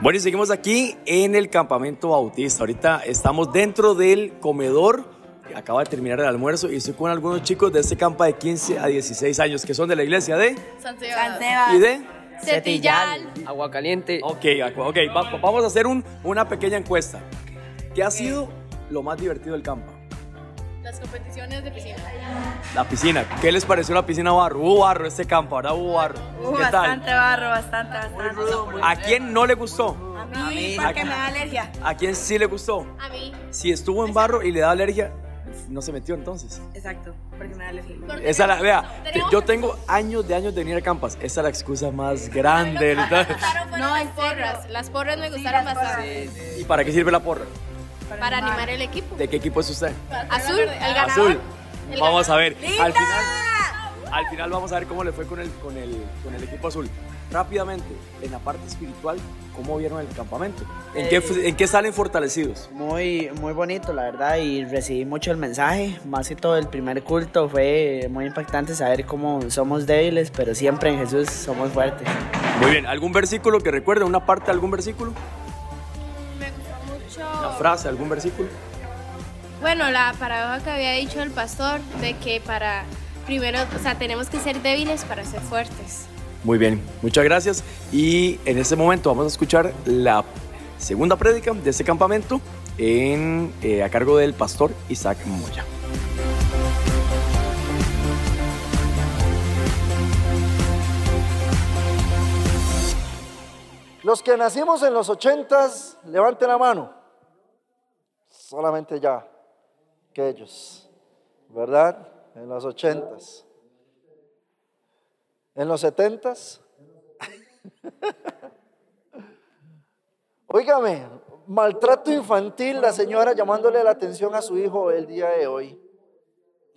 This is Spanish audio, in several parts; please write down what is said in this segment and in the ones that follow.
Bueno, y seguimos aquí en el campamento bautista. Ahorita estamos dentro del comedor. Acaba de terminar el almuerzo y estoy con algunos chicos de este campo de 15 a 16 años que son de la iglesia de San y de. Cetillal. Agua caliente. Ok, ok, va- vamos a hacer un- una pequeña encuesta. ¿Qué ha sido lo más divertido del campo? Las competiciones de piscina. La piscina. ¿Qué les pareció la piscina barro? Hubo barro este campo, ahora hubo barro. Uh, ¿Qué tal? bastante barro, bastante, bastante. ¿A quién no le gustó? A mí, porque me da alergia. ¿A quién sí le gustó? A mí. Si estuvo en barro y le da alergia, no se metió entonces. Exacto, porque me da alergia. Esa la, vea, yo tengo años de años de venir a campas. Esa es la excusa más grande. No, las porras. Las porras me gustaron bastante. ¿Y para qué sirve la porra? Para animar el equipo. ¿De qué equipo es usted? Azul, el ganador. Azul. El Vamos a ver. ¡Linda! Al final, al final vamos a ver cómo le fue con el, con el, con el equipo azul. Rápidamente, en la parte espiritual, ¿cómo vieron el campamento? ¿En, qué, Eh, ¿En qué salen fortalecidos? Muy, muy bonito, la verdad, y recibí mucho el mensaje. Más que todo, el primer culto fue muy impactante saber cómo somos débiles, pero siempre en Jesús somos fuertes. Muy bien. ¿Algún versículo que recuerde? ¿Una parte de algún versículo? Me gustó ¿Una mucho. frase, algún versículo? Bueno, la paradoja que había dicho el pastor de que para primero, o sea, tenemos que ser débiles para ser fuertes. Muy bien, muchas gracias. Y en este momento vamos a escuchar la segunda prédica de este campamento en, eh, a cargo del pastor Isaac Moya. Los que nacimos en los ochentas, levanten la mano. Solamente ya que ellos, ¿verdad? En los ochentas. En los setentas. Óigame, maltrato infantil, la señora llamándole la atención a su hijo el día de hoy.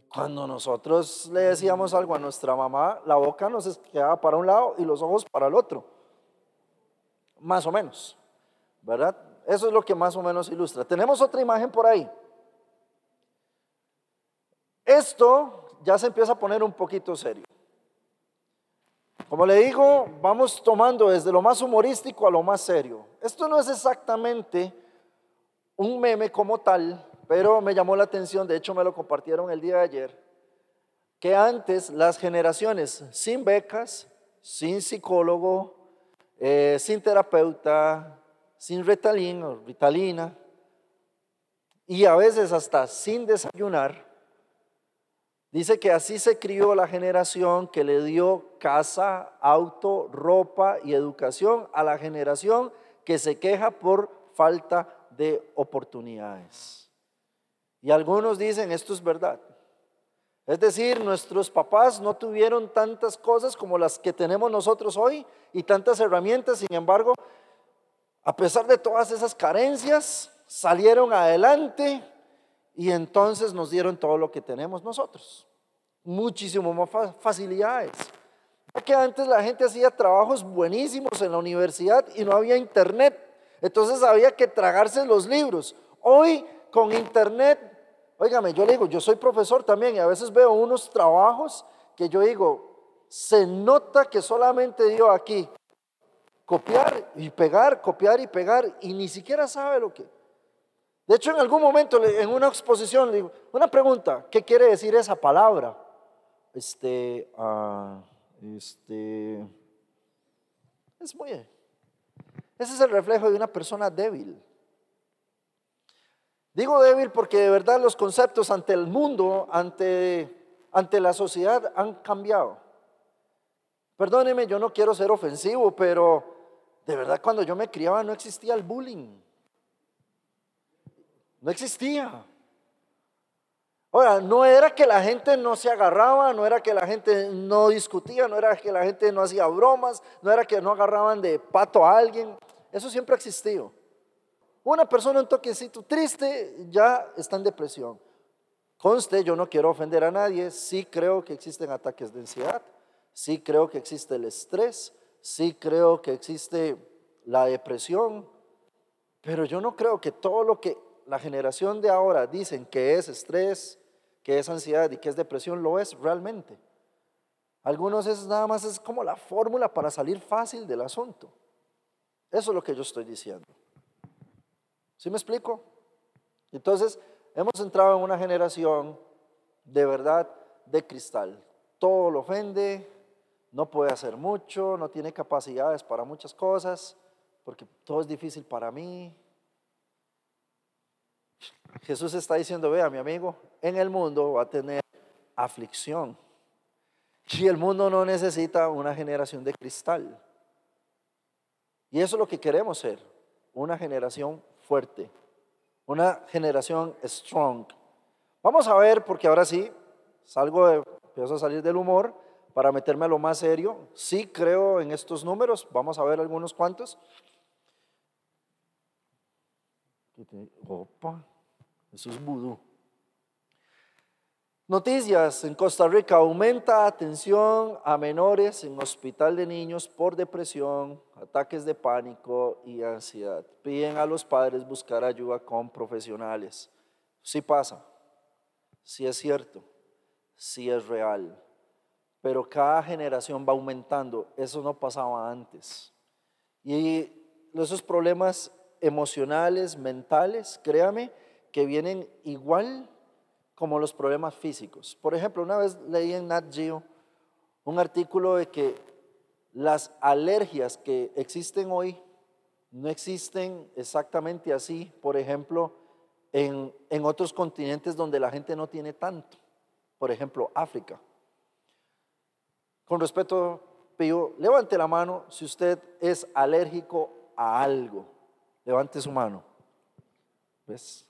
Cuando nosotros le decíamos algo a nuestra mamá, la boca nos quedaba para un lado y los ojos para el otro. Más o menos, ¿verdad? Eso es lo que más o menos ilustra. Tenemos otra imagen por ahí. Esto ya se empieza a poner un poquito serio. Como le digo, vamos tomando desde lo más humorístico a lo más serio. Esto no es exactamente un meme como tal, pero me llamó la atención, de hecho me lo compartieron el día de ayer, que antes las generaciones sin becas, sin psicólogo, eh, sin terapeuta, sin retalín o ritalina, y a veces hasta sin desayunar, dice que así se crió la generación que le dio casa, auto, ropa y educación a la generación que se queja por falta de oportunidades. Y algunos dicen, esto es verdad. Es decir, nuestros papás no tuvieron tantas cosas como las que tenemos nosotros hoy y tantas herramientas, sin embargo, a pesar de todas esas carencias, salieron adelante y entonces nos dieron todo lo que tenemos nosotros. Muchísimo más fa- facilidades. Ya que antes la gente hacía trabajos buenísimos en la universidad y no había internet. Entonces había que tragarse los libros. Hoy con internet, óigame, yo le digo, yo soy profesor también y a veces veo unos trabajos que yo digo, se nota que solamente dio aquí copiar y pegar, copiar y pegar y ni siquiera sabe lo que. De hecho, en algún momento en una exposición le digo, una pregunta, ¿qué quiere decir esa palabra? Este, ah, este, es muy, ese es el reflejo de una persona débil. Digo débil porque de verdad los conceptos ante el mundo, ante, ante la sociedad han cambiado. Perdóneme, yo no quiero ser ofensivo, pero de verdad cuando yo me criaba no existía el bullying. No existía. Ahora, no era que la gente no se agarraba, no era que la gente no discutía, no era que la gente no hacía bromas, no era que no agarraban de pato a alguien. Eso siempre ha existido. Una persona un toquecito triste ya está en depresión. Conste, yo no quiero ofender a nadie, sí creo que existen ataques de ansiedad, sí creo que existe el estrés, sí creo que existe la depresión, pero yo no creo que todo lo que la generación de ahora dicen que es estrés, que es ansiedad y que es depresión, lo es realmente. Algunos es nada más es como la fórmula para salir fácil del asunto. Eso es lo que yo estoy diciendo. ¿Sí me explico? Entonces, hemos entrado en una generación de verdad de cristal. Todo lo ofende, no puede hacer mucho, no tiene capacidades para muchas cosas, porque todo es difícil para mí. Jesús está diciendo, vea mi amigo, en el mundo va a tener aflicción. Y el mundo no necesita una generación de cristal. Y eso es lo que queremos ser, una generación fuerte, una generación strong. Vamos a ver, porque ahora sí, salgo de, empiezo a salir del humor para meterme a lo más serio. Sí creo en estos números, vamos a ver algunos cuantos. Opa, eso es vudú. Noticias, en Costa Rica aumenta atención a menores en hospital de niños por depresión, ataques de pánico y ansiedad. Piden a los padres buscar ayuda con profesionales. Sí pasa, sí es cierto, sí es real, pero cada generación va aumentando. Eso no pasaba antes. Y esos problemas emocionales, mentales, créame, que vienen igual como los problemas físicos. Por ejemplo, una vez leí en Nat Geo un artículo de que las alergias que existen hoy no existen exactamente así, por ejemplo, en, en otros continentes donde la gente no tiene tanto. Por ejemplo, África. Con respeto, Pío, levante la mano si usted es alérgico a algo. Levante su mano. ¿Ves?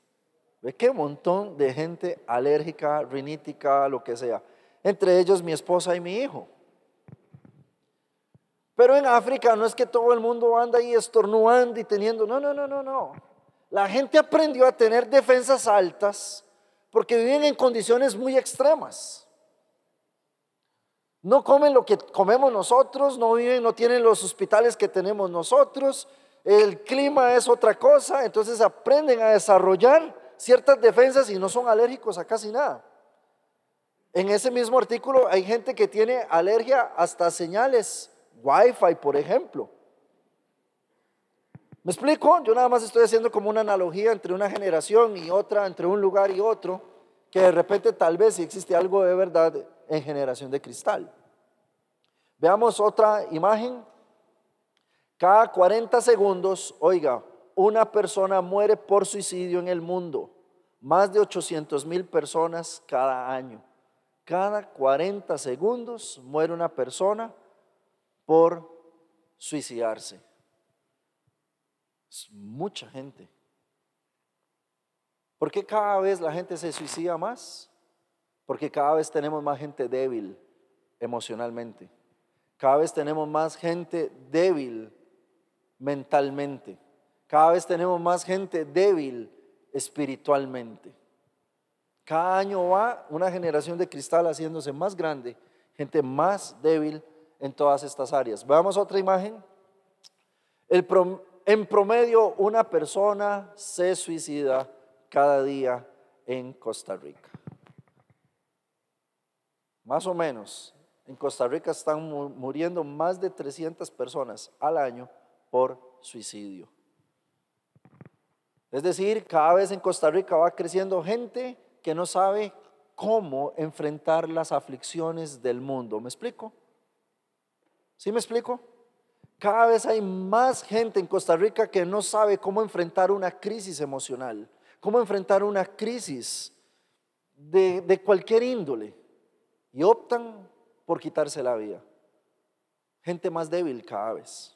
¿Ve qué montón de gente alérgica, rinítica, lo que sea? Entre ellos mi esposa y mi hijo. Pero en África no es que todo el mundo anda ahí estornudando y teniendo, no, no, no, no, no. La gente aprendió a tener defensas altas porque viven en condiciones muy extremas. No comen lo que comemos nosotros, no viven, no tienen los hospitales que tenemos nosotros, el clima es otra cosa, entonces aprenden a desarrollar ciertas defensas y no son alérgicos a casi nada. En ese mismo artículo hay gente que tiene alergia hasta señales, Wi-Fi, por ejemplo. ¿Me explico? Yo nada más estoy haciendo como una analogía entre una generación y otra, entre un lugar y otro, que de repente tal vez si existe algo de verdad en generación de cristal. Veamos otra imagen. Cada 40 segundos, oiga, una persona muere por suicidio en el mundo. Más de 800 mil personas cada año. Cada 40 segundos muere una persona por suicidarse. Es mucha gente. ¿Por qué cada vez la gente se suicida más? Porque cada vez tenemos más gente débil emocionalmente. Cada vez tenemos más gente débil mentalmente. Cada vez tenemos más gente débil espiritualmente. Cada año va una generación de cristal haciéndose más grande, gente más débil en todas estas áreas. Veamos otra imagen. en promedio, una persona se suicida cada día en Costa Rica. Más o menos, en Costa Rica están muriendo más de 300 personas al año por suicidio. Es decir, cada vez en Costa Rica va creciendo gente que no sabe cómo enfrentar las aflicciones del mundo. ¿Me explico? ¿Sí me explico? Cada vez hay más gente en Costa Rica que no sabe cómo enfrentar una crisis emocional, cómo enfrentar una crisis de, de cualquier índole y optan por quitarse la vida. Gente más débil cada vez.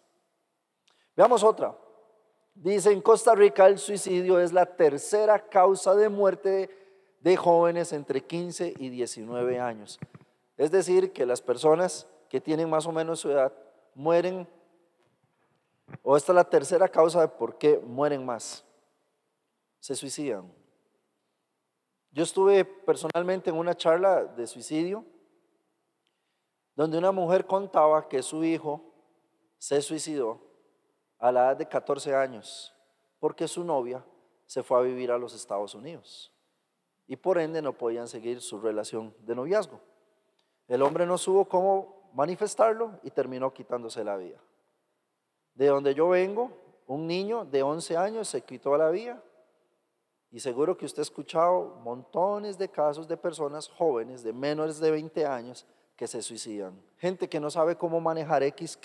Veamos otra. Dice, en Costa Rica el suicidio es la tercera causa de muerte de jóvenes entre 15 y 19 años. Es decir, que las personas que tienen más o menos su edad mueren, o esta es la tercera causa de por qué mueren más. Se suicidan. Yo estuve personalmente en una charla de suicidio donde una mujer contaba que su hijo se suicidó a la edad de 14 años, porque su novia se fue a vivir a los Estados Unidos y por ende no podían seguir su relación de noviazgo. El hombre no supo cómo manifestarlo y terminó quitándose la vida. De donde yo vengo, un niño de 11 años se quitó la vida y seguro que usted ha escuchado montones de casos de personas jóvenes de menores de 20 años que se suicidan. Gente que no sabe cómo manejar X,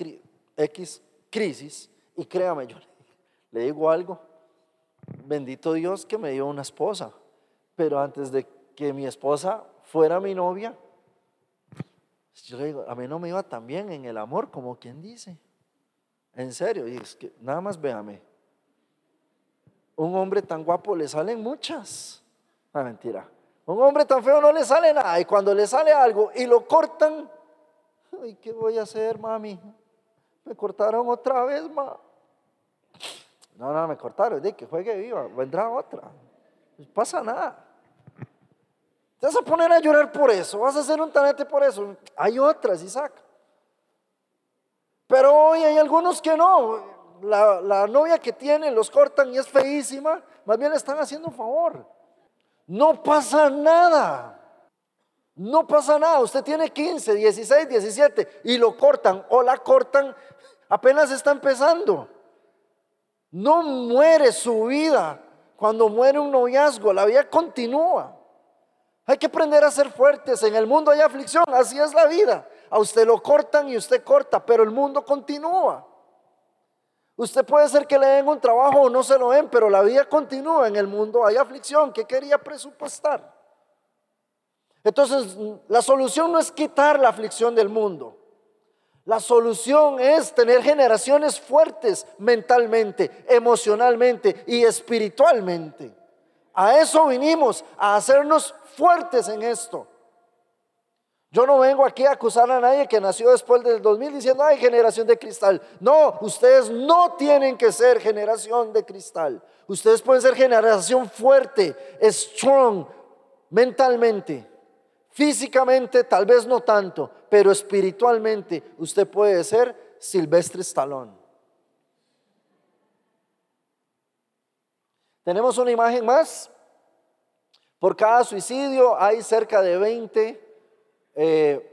X crisis. Y créame, yo le digo algo. Bendito Dios que me dio una esposa. Pero antes de que mi esposa fuera mi novia, yo le digo, a mí no me iba tan bien en el amor como quien dice. En serio, y es que nada más véame un hombre tan guapo le salen muchas. No, mentira. Un hombre tan feo no le sale nada. Y cuando le sale algo y lo cortan, ay, ¿qué voy a hacer, mami? Me cortaron otra vez, ma. No, no, me cortaron. De que juegue viva, vendrá otra. No pasa nada. Te vas a poner a llorar por eso, vas a hacer un tanete por eso. Hay otras, Isaac. Pero hoy hay algunos que no la, novia que tiene los cortan y es feísima, más bien le están haciendo un favor. No pasa nada. No pasa nada. Usted tiene 15, 16, 17 y lo cortan o la cortan, apenas está empezando. No muere su vida cuando muere un noviazgo, la vida continúa. Hay que aprender a ser fuertes. En el mundo hay aflicción, así es la vida. A usted lo cortan y usted corta, pero el mundo continúa. Usted puede ser que le den un trabajo o no se lo den, pero la vida continúa en el mundo, hay aflicción. ¿Qué quería presupuestar? Entonces, la solución no es quitar la aflicción del mundo. La solución es tener generaciones fuertes mentalmente, emocionalmente y espiritualmente. A eso vinimos, a hacernos fuertes en esto. Yo no vengo aquí a acusar a nadie que nació después del 2000 diciendo, ay, generación de cristal. No, ustedes no tienen que ser generación de cristal. Ustedes pueden ser generación fuerte, strong, mentalmente. Físicamente tal vez no tanto, pero espiritualmente usted puede ser Silvestre Stallone. Tenemos una imagen más. Por cada suicidio hay cerca de 20 eh,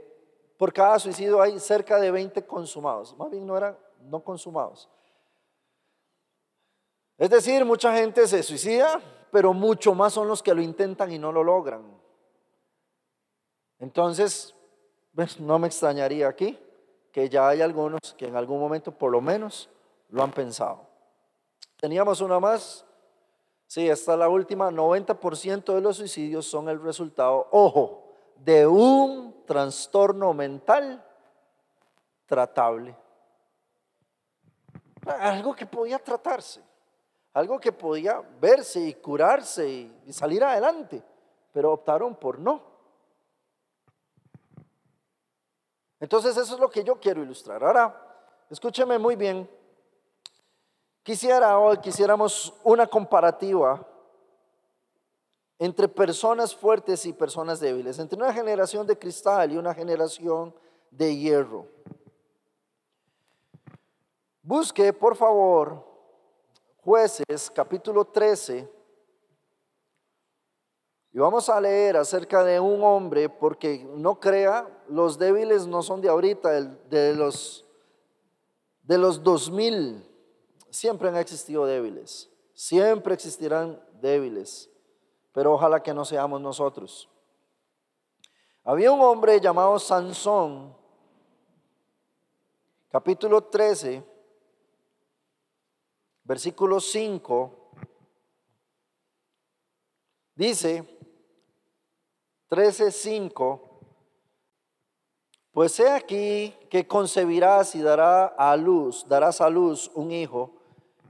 por cada suicidio hay cerca de 20 consumados. Más bien no eran no consumados. Es decir, mucha gente se suicida, pero mucho más son los que lo intentan y no lo logran. Entonces, pues, no me extrañaría aquí que ya hay algunos que en algún momento por lo menos lo han pensado. Teníamos una más. Sí, esta es la última. 90% de los suicidios son el resultado, ojo, de un trastorno mental tratable. Algo que podía tratarse, algo que podía verse y curarse y, salir adelante, pero optaron por no. Entonces eso es lo que yo quiero ilustrar. Ahora, escúcheme muy bien. Quisiera hoy, quisiéramos una comparativa entre personas fuertes y personas débiles, entre una generación de cristal y una generación de hierro. Busque, por favor, jueces capítulo 13. Y vamos a leer acerca de un hombre, porque no crea, los débiles no son de ahorita, de los, de los 2000. Siempre han existido débiles, siempre existirán débiles pero ojalá que no seamos nosotros. Había un hombre llamado Sansón, capítulo 13, versículo 5, dice 13, 5, pues he aquí que concebirás y dará a luz, darás a luz un hijo,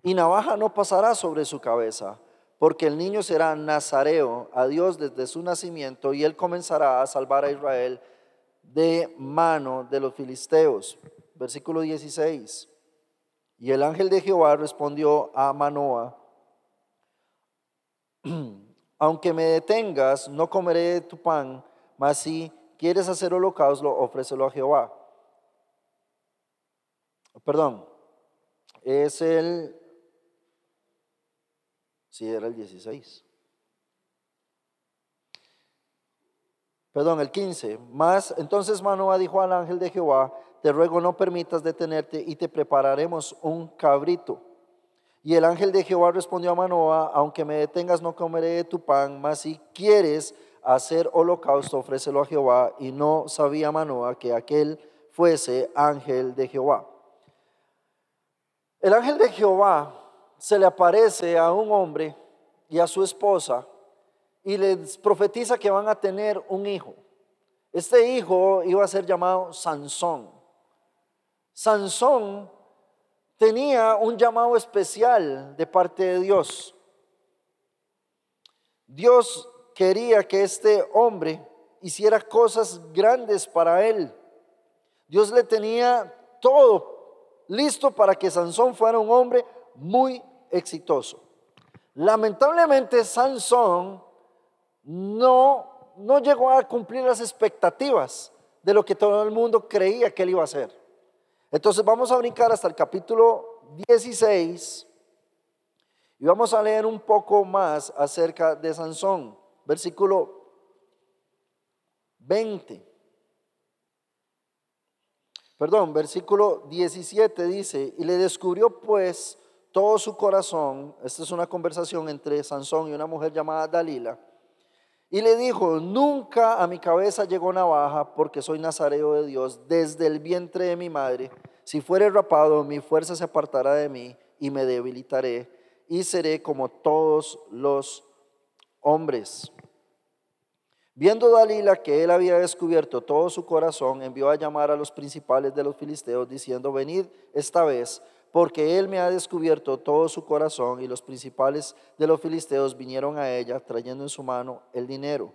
y navaja no pasará sobre su cabeza porque el niño será nazareo a Dios desde su nacimiento y él comenzará a salvar a Israel de mano de los filisteos. Versículo 16. Y el ángel de Jehová respondió a Manoa, aunque me detengas, no comeré tu pan, mas si quieres hacer holocausto, ofrécelo a Jehová. Perdón, es el Sí, era el 16. Perdón, el 15. Más, entonces Manoah dijo al ángel de Jehová, te ruego no permitas detenerte y te prepararemos un cabrito. Y el ángel de Jehová respondió a Manoah, aunque me detengas no comeré de tu pan, mas si quieres hacer holocausto, ofrécelo a Jehová. Y no sabía Manoah que aquel fuese ángel de Jehová. El ángel de Jehová se le aparece a un hombre y a su esposa y les profetiza que van a tener un hijo. Este hijo iba a ser llamado Sansón. Sansón tenía un llamado especial de parte de Dios. Dios quería que este hombre hiciera cosas grandes para él. Dios le tenía todo listo para que Sansón fuera un hombre muy exitoso. Lamentablemente Sansón no, no llegó a cumplir las expectativas de lo que todo el mundo creía que él iba a hacer. Entonces vamos a brincar hasta el capítulo 16 y vamos a leer un poco más acerca de Sansón, versículo 20. Perdón, versículo 17 dice, y le descubrió pues todo su corazón, esta es una conversación entre Sansón y una mujer llamada Dalila, y le dijo, nunca a mi cabeza llegó navaja porque soy nazareo de Dios desde el vientre de mi madre. Si fuere rapado, mi fuerza se apartará de mí y me debilitaré y seré como todos los hombres. Viendo Dalila que él había descubierto todo su corazón, envió a llamar a los principales de los filisteos diciendo, venid esta vez porque él me ha descubierto todo su corazón. Y los principales de los filisteos vinieron a ella trayendo en su mano el dinero.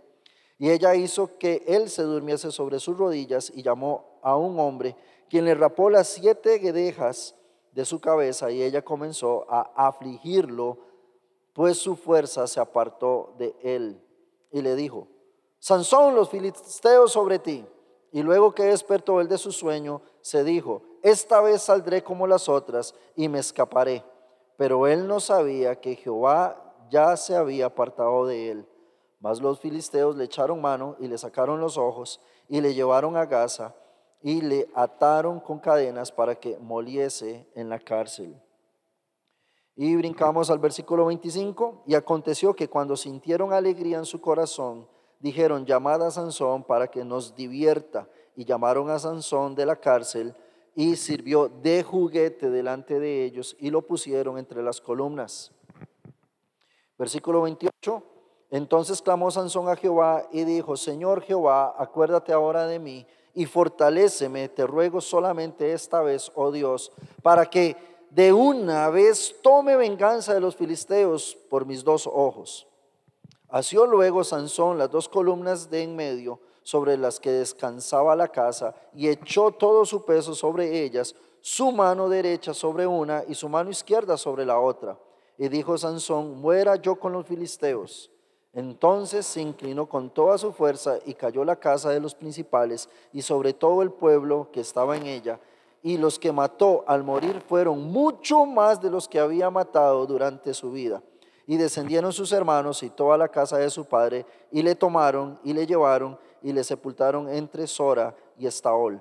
Y ella hizo que él se durmiese sobre sus rodillas y llamó a un hombre, quien le rapó las siete guedejas de su cabeza y ella comenzó a afligirlo, pues su fuerza se apartó de él. Y le dijo, Sansón, los filisteos sobre ti. Y luego que despertó él de su sueño, se dijo, esta vez saldré como las otras y me escaparé. Pero él no sabía que Jehová ya se había apartado de él. Mas los filisteos le echaron mano y le sacaron los ojos y le llevaron a Gaza y le ataron con cadenas para que moliese en la cárcel. Y brincamos al versículo 25. Y aconteció que cuando sintieron alegría en su corazón, dijeron, llamad a Sansón para que nos divierta. Y llamaron a Sansón de la cárcel y sirvió de juguete delante de ellos y lo pusieron entre las columnas. Versículo 28. Entonces clamó Sansón a Jehová y dijo, Señor Jehová, acuérdate ahora de mí y fortaléceme, te ruego solamente esta vez, oh Dios, para que de una vez tome venganza de los filisteos por mis dos ojos. Asió luego Sansón las dos columnas de en medio sobre las que descansaba la casa y echó todo su peso sobre ellas, su mano derecha sobre una y su mano izquierda sobre la otra. Y dijo Sansón, muera yo con los filisteos. Entonces se inclinó con toda su fuerza y cayó la casa de los principales y sobre todo el pueblo que estaba en ella. Y los que mató al morir fueron mucho más de los que había matado durante su vida. Y descendieron sus hermanos y toda la casa de su padre y le tomaron y le llevaron y le sepultaron entre Sora y Estaol,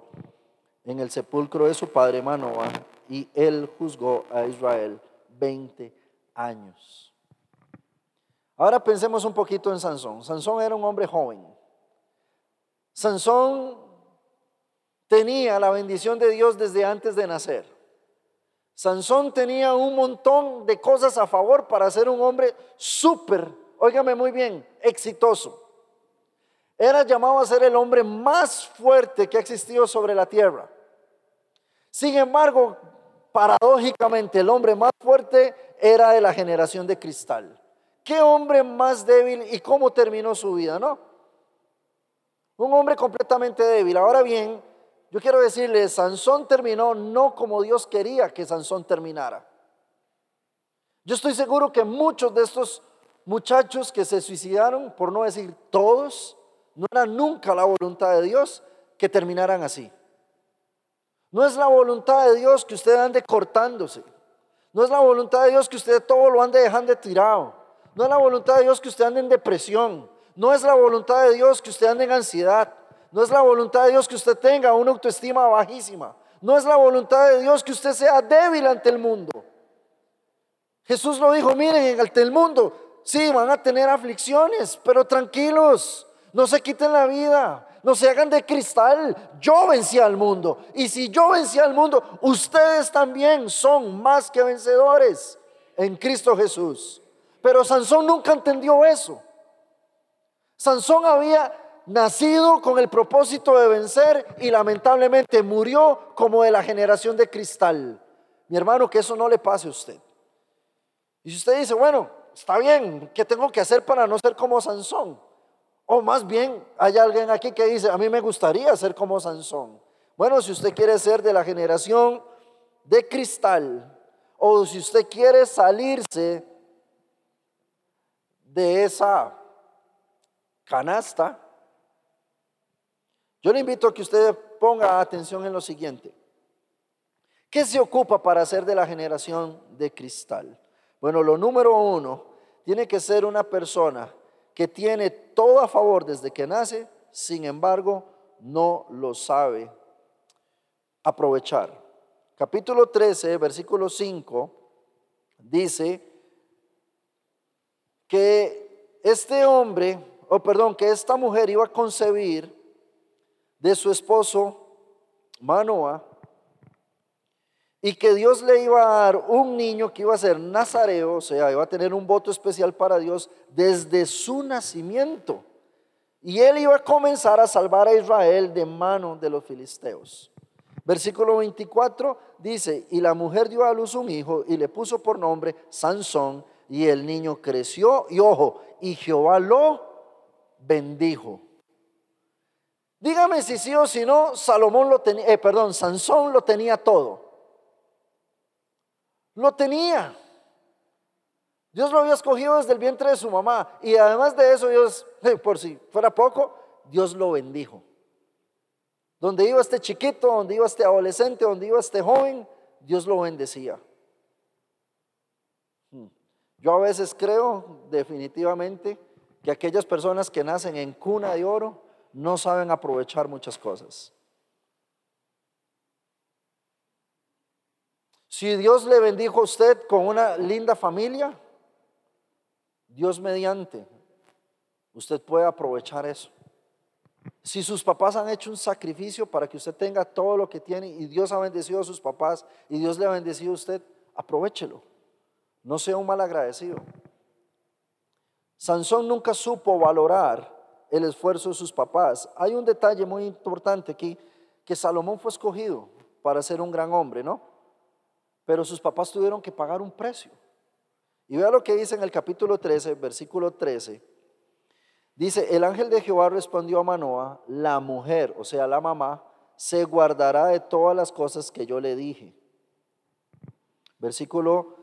en el sepulcro de su padre Manoah, y él juzgó a Israel 20 años. Ahora pensemos un poquito en Sansón. Sansón era un hombre joven. Sansón tenía la bendición de Dios desde antes de nacer. Sansón tenía un montón de cosas a favor para ser un hombre súper, óigame muy bien, exitoso. Era llamado a ser el hombre más fuerte que ha existido sobre la tierra. Sin embargo, paradójicamente, el hombre más fuerte era de la generación de cristal. ¿Qué hombre más débil y cómo terminó su vida, no? Un hombre completamente débil. Ahora bien, yo quiero decirle, Sansón terminó no como Dios quería que Sansón terminara. Yo estoy seguro que muchos de estos muchachos que se suicidaron, por no decir todos, no era nunca la voluntad de Dios que terminaran así. No es la voluntad de Dios que usted ande cortándose. No es la voluntad de Dios que usted todo lo ande dejando tirado. No es la voluntad de Dios que usted ande en depresión. No es la voluntad de Dios que usted ande en ansiedad. No es la voluntad de Dios que usted tenga una autoestima bajísima. No es la voluntad de Dios que usted sea débil ante el mundo. Jesús lo dijo, miren, ante el mundo, sí, van a tener aflicciones, pero tranquilos, no se quiten la vida, no se hagan de cristal. Yo vencí al mundo. Y si yo vencí al mundo, ustedes también son más que vencedores en Cristo Jesús. Pero Sansón nunca entendió eso. Sansón había nacido con el propósito de vencer y lamentablemente murió como de la generación de cristal. Mi hermano, que eso no le pase a usted. Y si usted dice, bueno, está bien, ¿qué tengo que hacer para no ser como Sansón? O más bien, hay alguien aquí que dice, a mí me gustaría ser como Sansón. Bueno, si usted quiere ser de la generación de cristal, o si usted quiere salirse de esa canasta, yo le invito a que usted ponga atención en lo siguiente. ¿Qué se ocupa para ser de la generación de cristal? Bueno, lo número uno, tiene que ser una persona que tiene todo a favor desde que nace, sin embargo, no lo sabe aprovechar. Capítulo 13, versículo 5, dice que este hombre, o perdón, que esta mujer iba a concebir de su esposo Manoa y que Dios le iba a dar un niño que iba a ser nazareo, o sea, iba a tener un voto especial para Dios desde su nacimiento. Y él iba a comenzar a salvar a Israel de mano de los filisteos. Versículo 24 dice, y la mujer dio a luz un hijo y le puso por nombre Sansón, y el niño creció, y ojo, y Jehová lo bendijo. Dígame si sí o si no, Salomón lo tenía, eh, perdón, Sansón lo tenía todo. Lo tenía. Dios lo había escogido desde el vientre de su mamá. Y además de eso, Dios, por si fuera poco, Dios lo bendijo. Donde iba este chiquito, donde iba este adolescente, donde iba este joven, Dios lo bendecía. Hmm. Yo a veces creo definitivamente que aquellas personas que nacen en cuna de oro, no saben aprovechar muchas cosas. Si Dios le bendijo a usted con una linda familia, Dios mediante, usted puede aprovechar eso. Si sus papás han hecho un sacrificio para que usted tenga todo lo que tiene y Dios ha bendecido a sus papás y Dios le ha bendecido a usted, aprovechelo. No sea un mal agradecido. Sansón nunca supo valorar el esfuerzo de sus papás. Hay un detalle muy importante aquí, que Salomón fue escogido para ser un gran hombre, ¿no? Pero sus papás tuvieron que pagar un precio. Y vea lo que dice en el capítulo 13, versículo 13. Dice, el ángel de Jehová respondió a Manoa, la mujer, o sea, la mamá, se guardará de todas las cosas que yo le dije. Versículo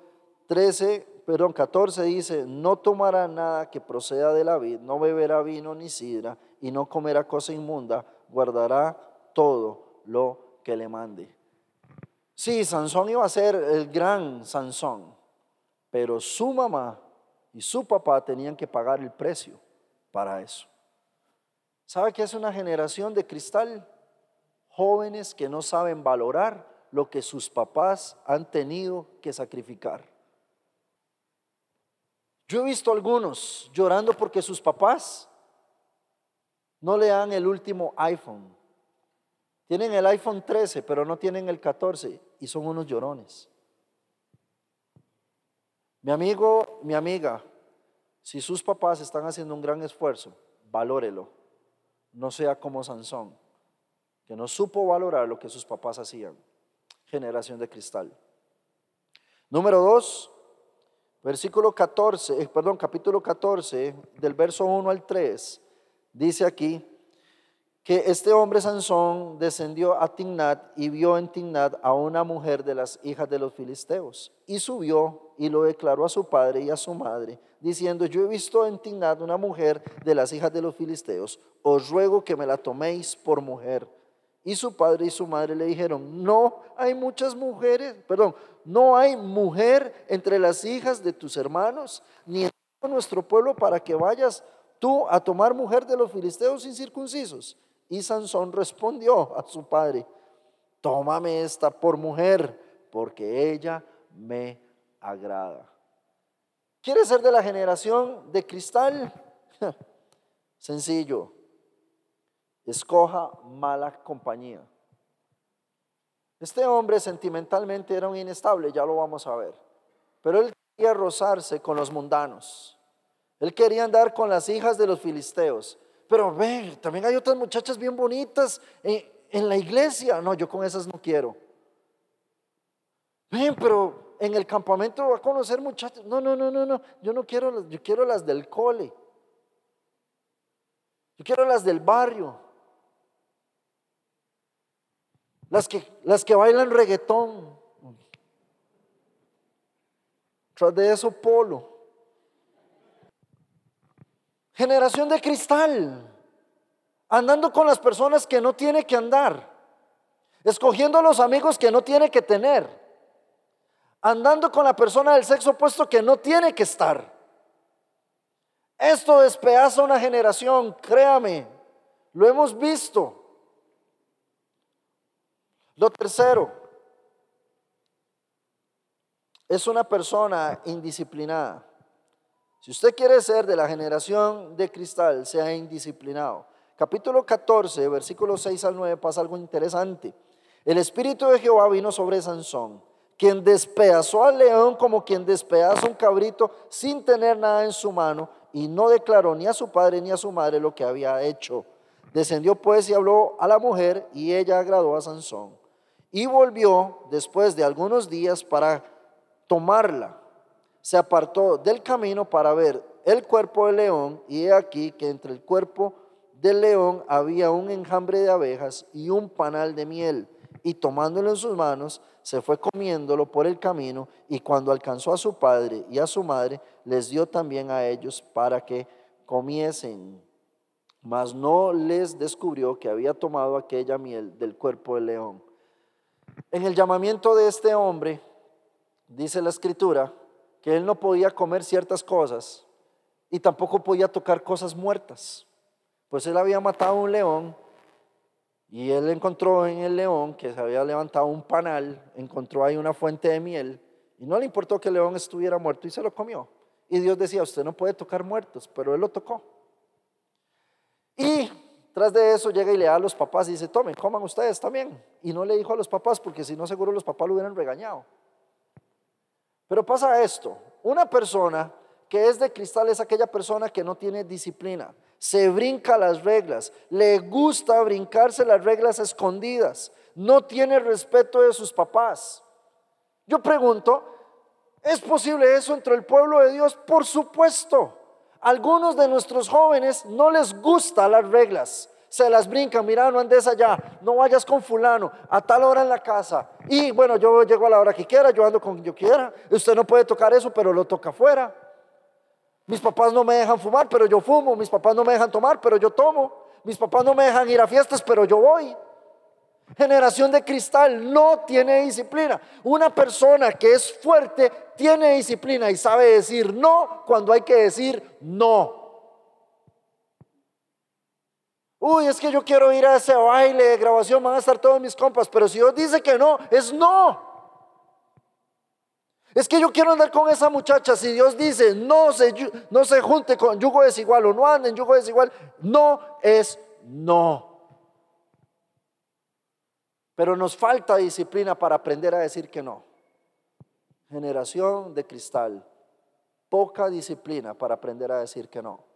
13, perdón, 14 dice, no tomará nada que proceda de la vid, no beberá vino ni sidra, y no comerá cosa inmunda, guardará todo lo que le mande. Sí, Sansón iba a ser el gran Sansón, pero su mamá y su papá tenían que pagar el precio para eso. ¿Sabe qué es una generación de cristal? Jóvenes que no saben valorar lo que sus papás han tenido que sacrificar. Yo he visto algunos llorando porque sus papás no le dan el último iPhone. Tienen el iPhone 13, pero no tienen el 14 y son unos llorones. Mi amigo, mi amiga, si sus papás están haciendo un gran esfuerzo, valórelo. No sea como Sansón, que no supo valorar lo que sus papás hacían. Generación de cristal. Número dos, versículo 14, eh, perdón, capítulo 14, del verso 1 al 3, dice aquí que este hombre Sansón descendió a Tignat y vio en Tignat a una mujer de las hijas de los filisteos y subió y lo declaró a su padre y a su madre, diciendo, yo he visto en Tignat una mujer de las hijas de los filisteos, os ruego que me la toméis por mujer. Y su padre y su madre le dijeron, no hay muchas mujeres, perdón, no hay mujer entre las hijas de tus hermanos, ni en nuestro pueblo para que vayas tú a tomar mujer de los filisteos incircuncisos? Y Sansón respondió a su padre, tómame esta por mujer, porque ella me agrada. ¿Quieres ser de la generación de cristal? Sencillo, escoja mala compañía. Este hombre sentimentalmente era un inestable, ya lo vamos a ver, pero él quería rozarse con los mundanos. Él quería andar con las hijas de los filisteos. Pero ven, también hay otras muchachas bien bonitas en, en la iglesia. No, yo con esas no quiero. Ven, pero en el campamento va a conocer muchachos. No, no, no, no, no. Yo no quiero, yo quiero las del cole. Yo quiero las del barrio. Las que, las que bailan reggaetón. Tras de eso, polo. Generación de cristal. Andando con las personas que no tiene que andar. Escogiendo a los amigos que no tiene que tener. Andando con la persona del sexo opuesto que no tiene que estar. Esto despedaza una generación, créame. Lo hemos visto. Lo tercero, es una persona indisciplinada. Si usted quiere ser de la generación de cristal, sea indisciplinado. Capítulo 14, versículos 6 al 9 pasa algo interesante. El Espíritu de Jehová vino sobre Sansón, quien despedazó al león como quien despedaza un cabrito sin tener nada en su mano, y no declaró ni a su padre ni a su madre lo que había hecho. Descendió pues y habló a la mujer, y ella agradó a Sansón. Y volvió después de algunos días para tomarla se apartó del camino para ver el cuerpo del león y he aquí que entre el cuerpo del león había un enjambre de abejas y un panal de miel. Y tomándolo en sus manos, se fue comiéndolo por el camino y cuando alcanzó a su padre y a su madre, les dio también a ellos para que comiesen. Mas no les descubrió que había tomado aquella miel del cuerpo del león. En el llamamiento de este hombre, dice la escritura, que él no podía comer ciertas cosas y tampoco podía tocar cosas muertas. Pues él había matado a un león y él encontró en el león que se había levantado un panal, encontró ahí una fuente de miel y no le importó que el león estuviera muerto y se lo comió. Y Dios decía, usted no puede tocar muertos, pero él lo tocó. Y tras de eso llega y le da a los papás y dice, tomen, coman ustedes también. Y no le dijo a los papás porque si no seguro los papás lo hubieran regañado. Pero pasa esto, una persona que es de cristal es aquella persona que no tiene disciplina, se brinca las reglas, le gusta brincarse las reglas escondidas, no tiene respeto de sus papás. Yo pregunto, ¿es posible eso entre el pueblo de Dios? Por supuesto. Algunos de nuestros jóvenes no les gustan las reglas, se las brincan, mira, no andes allá, no vayas con fulano, a tal hora en la casa. Y bueno, yo llego a la hora que quiera, yo ando con yo quiera. Usted no puede tocar eso, pero lo toca afuera. Mis papás no me dejan fumar, pero yo fumo. Mis papás no me dejan tomar, pero yo tomo. Mis papás no me dejan ir a fiestas, pero yo voy. Generación de cristal no tiene disciplina. Una persona que es fuerte tiene disciplina y sabe decir no cuando hay que decir no. Uy, es que yo quiero ir a ese baile de grabación, van a estar todos mis compas, pero si Dios dice que no, es no. Es que yo quiero andar con esa muchacha, si Dios dice no se, no se junte con yugo desigual o no ande en yugo desigual, no es no. Pero nos falta disciplina para aprender a decir que no. Generación de cristal, poca disciplina para aprender a decir que no.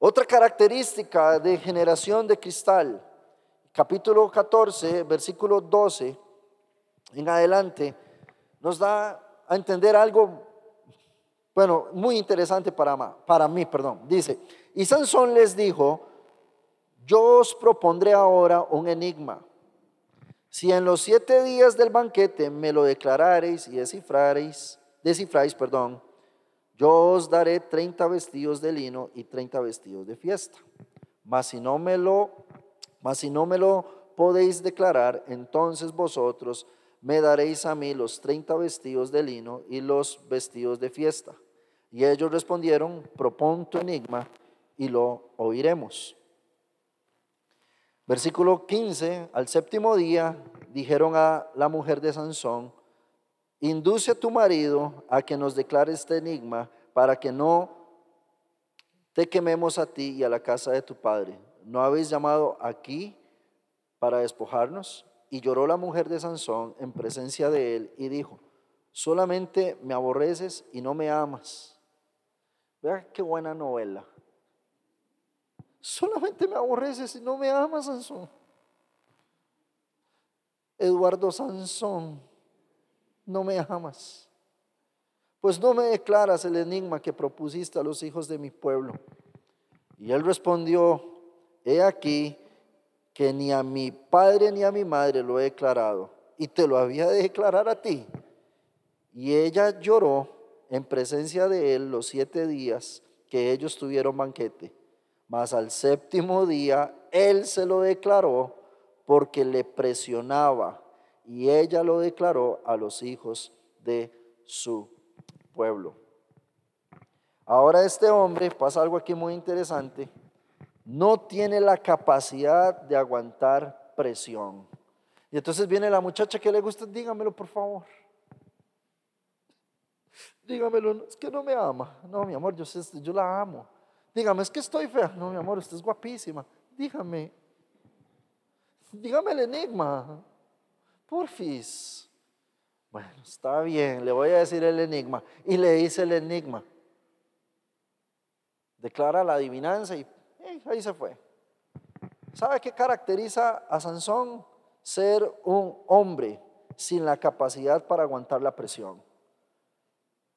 Otra característica de generación de cristal, capítulo 14, versículo 12 en adelante, nos da a entender algo, bueno, muy interesante para, para mí, perdón. Dice, y Sansón les dijo, yo os propondré ahora un enigma. Si en los siete días del banquete me lo declarareis y descifrareis, descifráis, perdón, yo os daré 30 vestidos de lino y 30 vestidos de fiesta. Mas si no me lo, mas si no me lo podéis declarar, entonces vosotros me daréis a mí los 30 vestidos de lino y los vestidos de fiesta. Y ellos respondieron, propon tu enigma y lo oiremos. Versículo 15, al séptimo día dijeron a la mujer de Sansón, induce a tu marido a que nos declare este enigma para que no te quememos a ti y a la casa de tu padre. ¿No habéis llamado aquí para despojarnos? Y lloró la mujer de Sansón en presencia de él y dijo, solamente me aborreces y no me amas. Vea qué buena novela. Solamente me aborreces y no me amas, Sansón. Eduardo Sansón, no me amas. Pues no me declaras el enigma que propusiste a los hijos de mi pueblo. Y él respondió, he aquí que ni a mi padre ni a mi madre lo he declarado, y te lo había de declarar a ti. Y ella lloró en presencia de él los siete días que ellos tuvieron banquete. Mas al séptimo día él se lo declaró porque le presionaba y ella lo declaró a los hijos de su pueblo. Ahora este hombre, pasa algo aquí muy interesante, no tiene la capacidad de aguantar presión. Y entonces viene la muchacha que le gusta, dígamelo por favor. Dígamelo, es que no me ama. No, mi amor, yo, yo la amo. Dígame, es que estoy fea. No, mi amor, usted es guapísima. Dígame. Dígame el enigma. Porfis. Bueno, está bien, le voy a decir el enigma. Y le dice el enigma. Declara la adivinanza y ahí se fue. ¿Sabe qué caracteriza a Sansón? Ser un hombre sin la capacidad para aguantar la presión.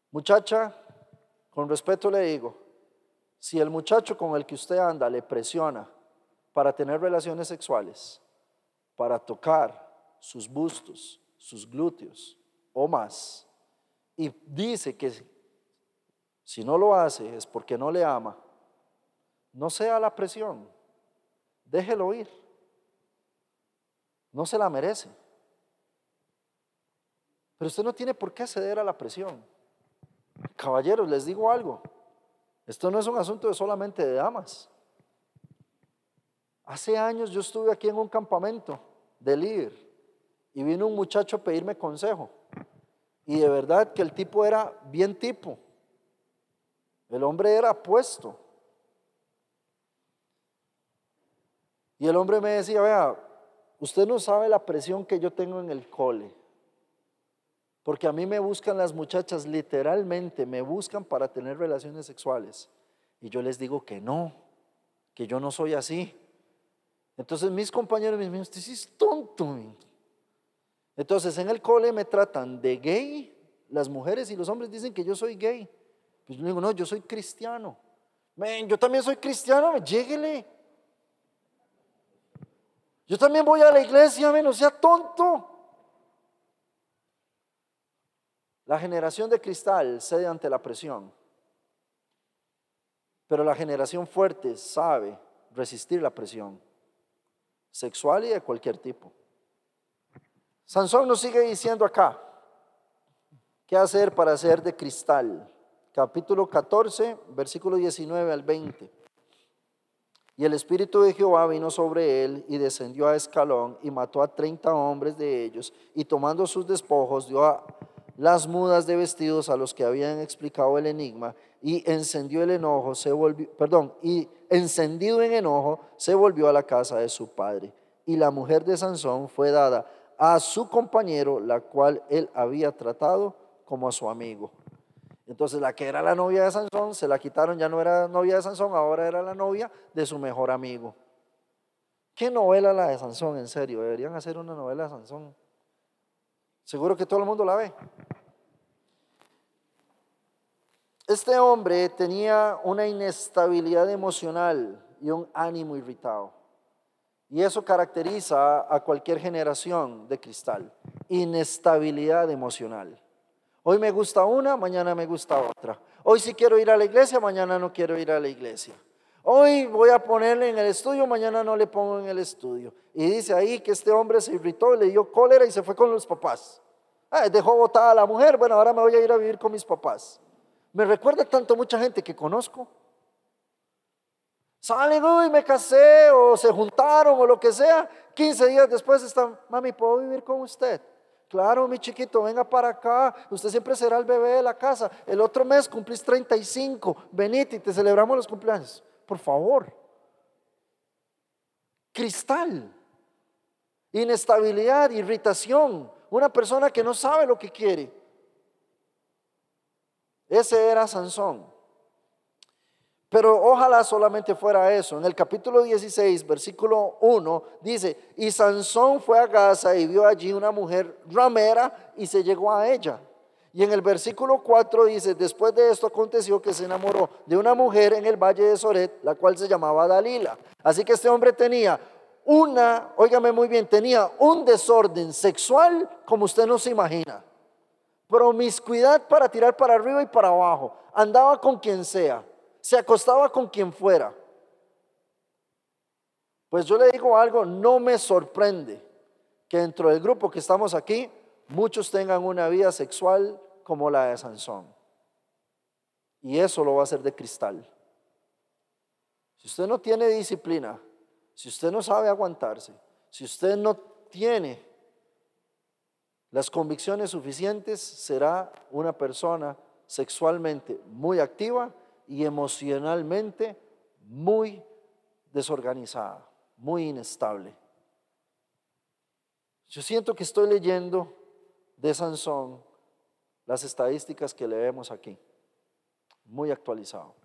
Muchacha, con respeto le digo, si el muchacho con el que usted anda le presiona para tener relaciones sexuales, para tocar sus bustos, sus glúteos o más, y dice que si no lo hace es porque no le ama, no sea la presión, déjelo ir. No se la merece. Pero usted no tiene por qué ceder a la presión. Caballeros, les digo algo. Esto no es un asunto solamente de damas. Hace años yo estuve aquí en un campamento de líder y vino un muchacho a pedirme consejo. Y de verdad que el tipo era bien tipo. El hombre era puesto. Y el hombre me decía, vea, usted no sabe la presión que yo tengo en el cole. Porque a mí me buscan las muchachas, literalmente me buscan para tener relaciones sexuales. Y yo les digo que no, que yo no soy así. Entonces mis compañeros me dicen, usted sí es tonto. Entonces en el cole me tratan de gay, las mujeres y los hombres dicen que yo soy gay. Pues yo digo, no, yo soy cristiano. yo también soy cristiano, lléguele. Yo también voy a la iglesia, no sea tonto. La generación de cristal cede ante la presión, pero la generación fuerte sabe resistir la presión sexual y de cualquier tipo. Sansón nos sigue diciendo acá, ¿qué hacer para ser de cristal? Capítulo 14, versículo 19 al 20. Y el Espíritu de Jehová vino sobre él y descendió a escalón y mató a treinta hombres de ellos y tomando sus despojos dio a las mudas de vestidos a los que habían explicado el enigma y encendió el enojo, se volvió, perdón, y encendido en enojo, se volvió a la casa de su padre. Y la mujer de Sansón fue dada a su compañero, la cual él había tratado como a su amigo. Entonces la que era la novia de Sansón, se la quitaron, ya no era novia de Sansón, ahora era la novia de su mejor amigo. ¿Qué novela la de Sansón? En serio, deberían hacer una novela de Sansón. Seguro que todo el mundo la ve. Este hombre tenía una inestabilidad emocional y un ánimo irritado. Y eso caracteriza a cualquier generación de cristal. Inestabilidad emocional. Hoy me gusta una, mañana me gusta otra. Hoy sí quiero ir a la iglesia, mañana no quiero ir a la iglesia. Hoy voy a ponerle en el estudio, mañana no le pongo en el estudio. Y dice ahí que este hombre se irritó, le dio cólera y se fue con los papás. Ah, dejó botada a la mujer, bueno, ahora me voy a ir a vivir con mis papás. Me recuerda tanto mucha gente que conozco. Salen, uy, me casé, o se juntaron, o lo que sea. 15 días después están, mami, ¿puedo vivir con usted? Claro, mi chiquito, venga para acá. Usted siempre será el bebé de la casa. El otro mes cumplís 35. Venite y te celebramos los cumpleaños. Por favor. Cristal. Inestabilidad, irritación. Una persona que no sabe lo que quiere. Ese era Sansón. Pero ojalá solamente fuera eso. En el capítulo 16, versículo 1, dice, y Sansón fue a Gaza y vio allí una mujer ramera y se llegó a ella. Y en el versículo 4 dice, después de esto aconteció que se enamoró de una mujer en el valle de Soret, la cual se llamaba Dalila. Así que este hombre tenía una, óigame muy bien, tenía un desorden sexual como usted no se imagina promiscuidad para tirar para arriba y para abajo, andaba con quien sea, se acostaba con quien fuera. Pues yo le digo algo, no me sorprende que dentro del grupo que estamos aquí, muchos tengan una vida sexual como la de Sansón. Y eso lo va a hacer de cristal. Si usted no tiene disciplina, si usted no sabe aguantarse, si usted no tiene las convicciones suficientes, será una persona sexualmente muy activa y emocionalmente muy desorganizada, muy inestable. Yo siento que estoy leyendo de Sansón las estadísticas que leemos aquí, muy actualizado.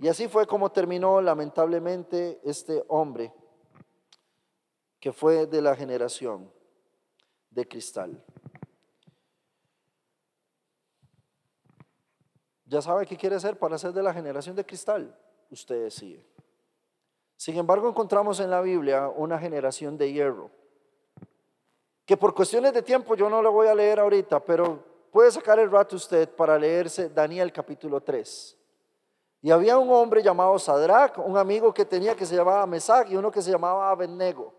Y así fue como terminó lamentablemente este hombre que fue de la generación de cristal. ¿Ya sabe qué quiere ser para ser de la generación de cristal? Usted decide. Sin embargo, encontramos en la Biblia una generación de hierro, que por cuestiones de tiempo yo no lo voy a leer ahorita, pero puede sacar el rato usted para leerse Daniel capítulo 3. Y había un hombre llamado Sadrach, un amigo que tenía que se llamaba Mesach y uno que se llamaba Abednego.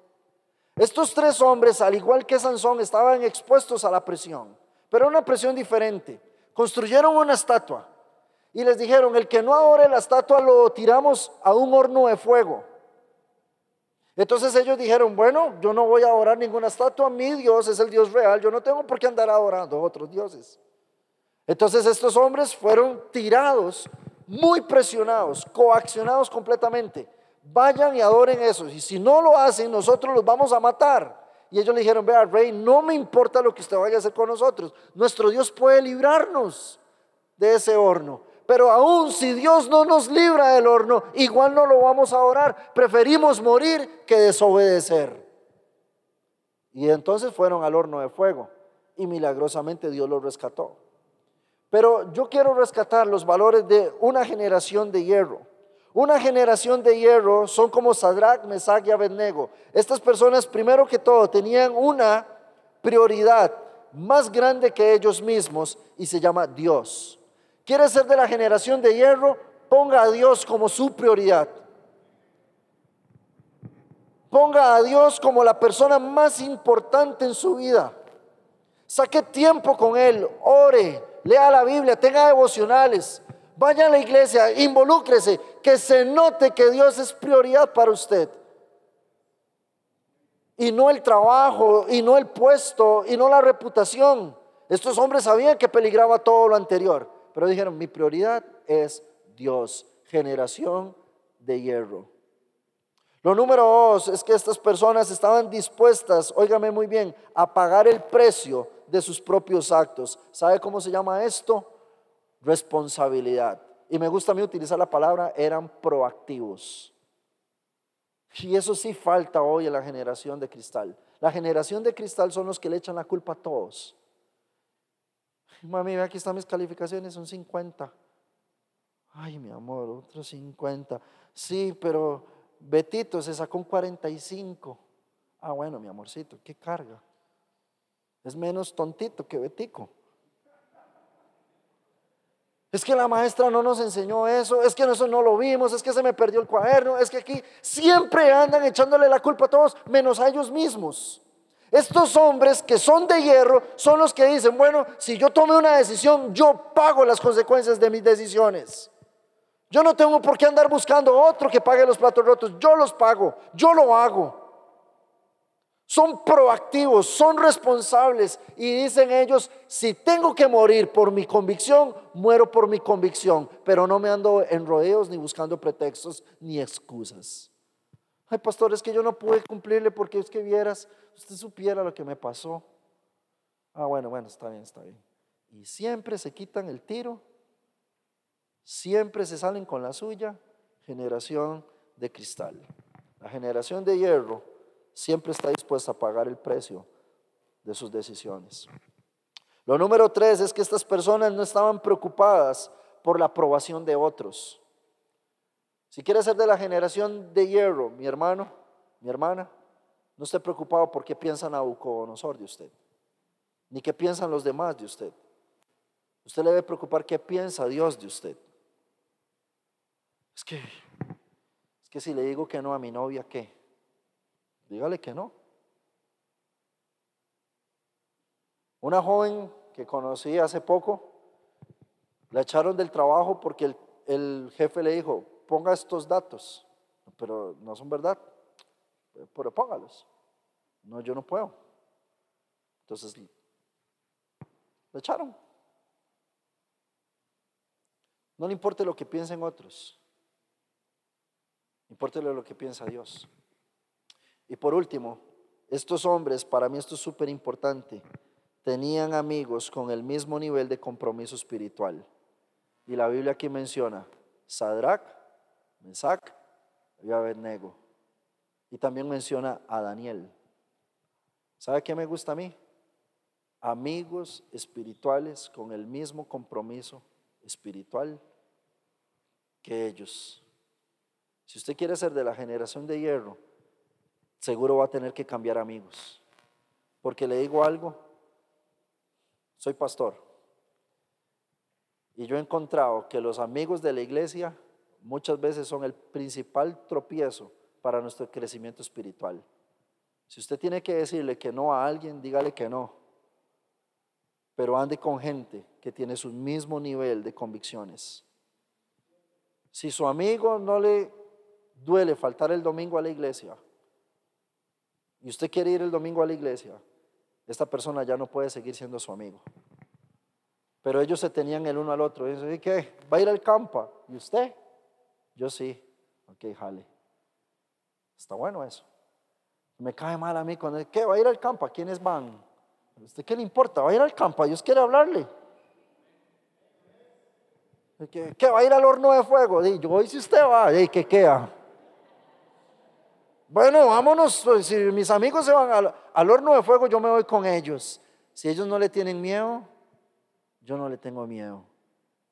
Estos tres hombres, al igual que Sansón, estaban expuestos a la presión, pero una presión diferente. Construyeron una estatua y les dijeron, el que no adore la estatua lo tiramos a un horno de fuego. Entonces ellos dijeron, bueno, yo no voy a adorar ninguna estatua, mi Dios es el Dios real, yo no tengo por qué andar adorando a otros dioses. Entonces estos hombres fueron tirados, muy presionados, coaccionados completamente vayan y adoren eso. Y si no lo hacen, nosotros los vamos a matar. Y ellos le dijeron, vea, rey, no me importa lo que usted vaya a hacer con nosotros. Nuestro Dios puede librarnos de ese horno. Pero aún si Dios no nos libra del horno, igual no lo vamos a adorar. Preferimos morir que desobedecer. Y entonces fueron al horno de fuego. Y milagrosamente Dios los rescató. Pero yo quiero rescatar los valores de una generación de hierro. Una generación de hierro son como Sadrach, Mesach y Abednego. Estas personas, primero que todo, tenían una prioridad más grande que ellos mismos y se llama Dios. ¿Quiere ser de la generación de hierro? Ponga a Dios como su prioridad. Ponga a Dios como la persona más importante en su vida. Saque tiempo con Él, ore, lea la Biblia, tenga devocionales, Vaya a la iglesia, involúcrese, que se note que Dios es prioridad para usted. Y no el trabajo, y no el puesto, y no la reputación. Estos hombres sabían que peligraba todo lo anterior, pero dijeron, mi prioridad es Dios, generación de hierro. Lo número dos es que estas personas estaban dispuestas, óigame muy bien, a pagar el precio de sus propios actos. ¿Sabe cómo se llama esto? responsabilidad. Y me gusta a mí utilizar la palabra, eran proactivos. Y eso sí falta hoy en la generación de cristal. La generación de cristal son los que le echan la culpa a todos. Mami, aquí están mis calificaciones, son 50. Ay, mi amor, otros 50. Sí, pero Betito se sacó un 45. Ah, bueno, mi amorcito, qué carga. Es menos tontito que Betico. Es que la maestra no nos enseñó eso, es que nosotros no lo vimos, es que se me perdió el cuaderno, es que aquí siempre andan echándole la culpa a todos, menos a ellos mismos. Estos hombres que son de hierro son los que dicen, bueno, si yo tomé una decisión, yo pago las consecuencias de mis decisiones. Yo no tengo por qué andar buscando otro que pague los platos rotos, yo los pago, yo lo hago. Son proactivos, son responsables y dicen ellos, si tengo que morir por mi convicción, muero por mi convicción, pero no me ando en rodeos ni buscando pretextos ni excusas. Ay, pastor, es que yo no pude cumplirle porque es que vieras, usted supiera lo que me pasó. Ah, bueno, bueno, está bien, está bien. Y siempre se quitan el tiro, siempre se salen con la suya, generación de cristal. La generación de hierro siempre está dispuesta a pagar el precio de sus decisiones. Lo número tres es que estas personas no estaban preocupadas por la aprobación de otros. Si quiere ser de la generación de hierro, mi hermano, mi hermana, no esté preocupado por qué piensa Nabucodonosor de usted, ni qué piensan los demás de usted. Usted le debe preocupar qué piensa Dios de usted. Es que, es que si le digo que no a mi novia, ¿qué? Dígale que no. Una joven que conocí hace poco, la echaron del trabajo porque el, el jefe le dijo, ponga estos datos, pero no son verdad, pero póngalos. No, yo no puedo. Entonces, le echaron. No le importe lo que piensen otros, importe lo que piensa Dios. Y por último, estos hombres, para mí esto es súper importante, tenían amigos con el mismo nivel de compromiso espiritual. Y la Biblia aquí menciona Sadrach, Mesac y Abednego. Y también menciona a Daniel. ¿Sabe qué me gusta a mí? Amigos espirituales con el mismo compromiso espiritual que ellos. Si usted quiere ser de la generación de hierro, seguro va a tener que cambiar amigos. Porque le digo algo, soy pastor. Y yo he encontrado que los amigos de la iglesia muchas veces son el principal tropiezo para nuestro crecimiento espiritual. Si usted tiene que decirle que no a alguien, dígale que no. Pero ande con gente que tiene su mismo nivel de convicciones. Si su amigo no le duele faltar el domingo a la iglesia y usted quiere ir el domingo a la iglesia, esta persona ya no puede seguir siendo su amigo. Pero ellos se tenían el uno al otro. Y ¿qué? ¿Va a ir al campo? ¿Y usted? Yo sí. Ok, jale. Está bueno eso. Me cae mal a mí cuando, ¿qué? ¿Va a ir al campo? ¿A quiénes van? ¿A usted qué le importa? ¿Va a ir al campo? Dios quiere hablarle. ¿Qué. ¿Va a ir al horno de fuego? yo voy si usted va. ¿Y qué queda? Bueno, vámonos. Pues, si mis amigos se van al, al horno de fuego, yo me voy con ellos. Si ellos no le tienen miedo, yo no le tengo miedo.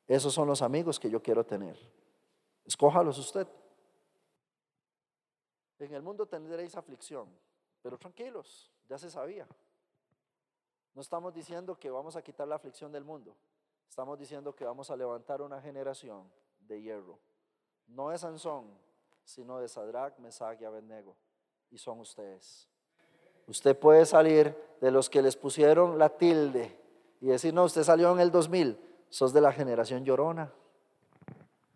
Esos son los amigos que yo quiero tener. Escójalos usted. En el mundo tendréis aflicción, pero tranquilos, ya se sabía. No estamos diciendo que vamos a quitar la aflicción del mundo, estamos diciendo que vamos a levantar una generación de hierro. No de Sansón, sino de Sadrach, Mesach y Abednego. Y son ustedes. Usted puede salir de los que les pusieron la tilde y decir, no, usted salió en el 2000, sos de la generación llorona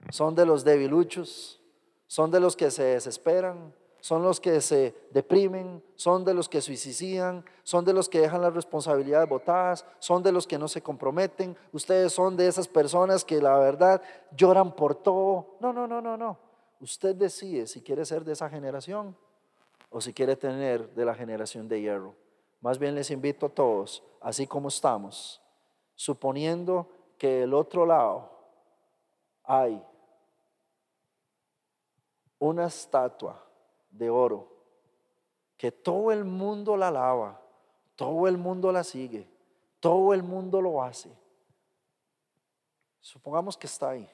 son de los debiluchos, son de los que se desesperan, son los que se deprimen, son de los que suicidan, son de los que dejan las responsabilidades botadas, son de los que no se comprometen. Ustedes son de esas personas que la verdad lloran por todo. No, no, no, no, no. Usted decide si quiere ser de esa generación o si quiere tener de la generación de hierro. Más bien les invito a todos, así como estamos, suponiendo que el otro lado hay una estatua de oro que todo el mundo la alaba, todo el mundo la sigue, todo el mundo lo hace. Supongamos que está ahí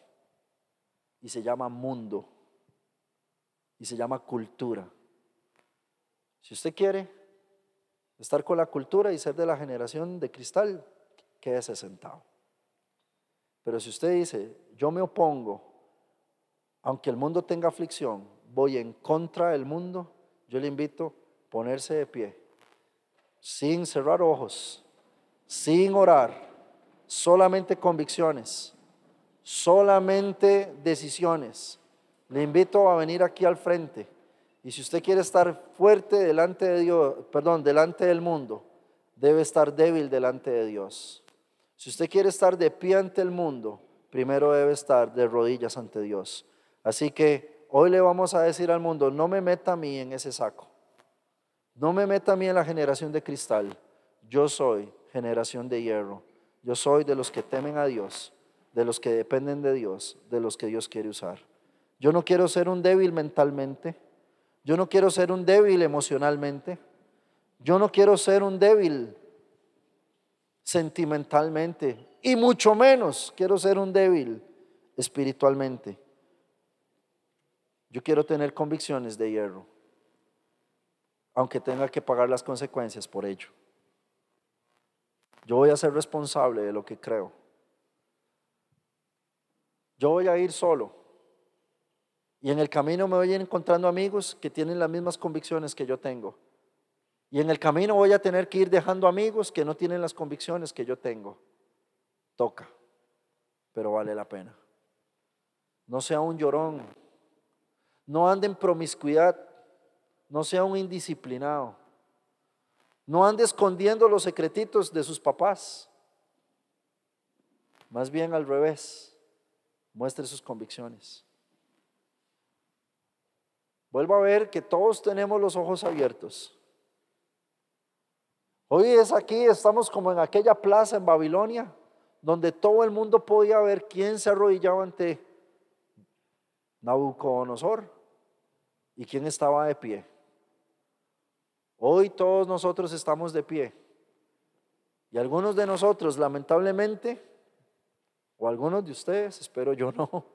y se llama mundo y se llama cultura. Si usted quiere estar con la cultura y ser de la generación de cristal, quédese sentado. Pero si usted dice, yo me opongo aunque el mundo tenga aflicción, voy en contra del mundo, yo le invito a ponerse de pie, sin cerrar ojos, sin orar, solamente convicciones, solamente decisiones. Le invito a venir aquí al frente. Y si usted quiere estar fuerte delante de Dios, perdón, delante del mundo, debe estar débil delante de Dios. Si usted quiere estar de pie ante el mundo, primero debe estar de rodillas ante Dios. Así que hoy le vamos a decir al mundo, no me meta a mí en ese saco. No me meta a mí en la generación de cristal. Yo soy generación de hierro. Yo soy de los que temen a Dios, de los que dependen de Dios, de los que Dios quiere usar. Yo no quiero ser un débil mentalmente. Yo no quiero ser un débil emocionalmente. Yo no quiero ser un débil sentimentalmente. Y mucho menos quiero ser un débil espiritualmente. Yo quiero tener convicciones de hierro, aunque tenga que pagar las consecuencias por ello. Yo voy a ser responsable de lo que creo. Yo voy a ir solo. Y en el camino me voy a ir encontrando amigos que tienen las mismas convicciones que yo tengo. Y en el camino voy a tener que ir dejando amigos que no tienen las convicciones que yo tengo. Toca, pero vale la pena. No sea un llorón. No ande en promiscuidad. No sea un indisciplinado. No ande escondiendo los secretitos de sus papás. Más bien al revés. Muestre sus convicciones. Vuelvo a ver que todos tenemos los ojos abiertos. Hoy es aquí, estamos como en aquella plaza en Babilonia, donde todo el mundo podía ver quién se arrodillaba ante Nabucodonosor y quién estaba de pie. Hoy todos nosotros estamos de pie. Y algunos de nosotros, lamentablemente, o algunos de ustedes, espero yo no,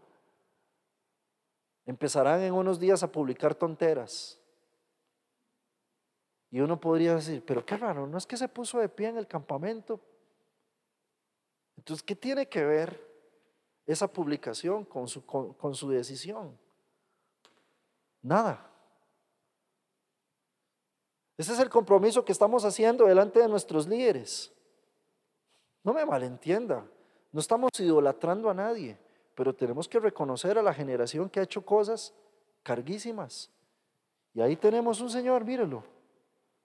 empezarán en unos días a publicar tonteras y uno podría decir, pero qué raro, no es que se puso de pie en el campamento. Entonces, ¿qué tiene que ver esa publicación con su, con, su decisión? Nada. Ese es el compromiso que estamos haciendo delante de nuestros líderes. No me malentienda, no estamos idolatrando a nadie, pero tenemos que reconocer a la generación que ha hecho cosas carguísimas. Y ahí tenemos un Señor, mírelo,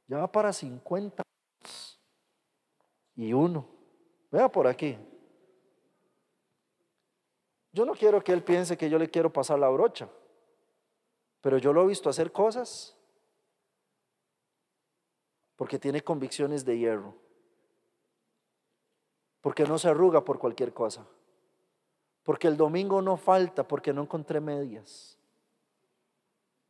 ya va para 50 y uno. Vea por aquí. Yo no quiero que él piense que yo le quiero pasar la brocha, pero yo lo he visto hacer cosas porque tiene convicciones de hierro, porque no se arruga por cualquier cosa, porque el domingo no falta porque no encontré medias.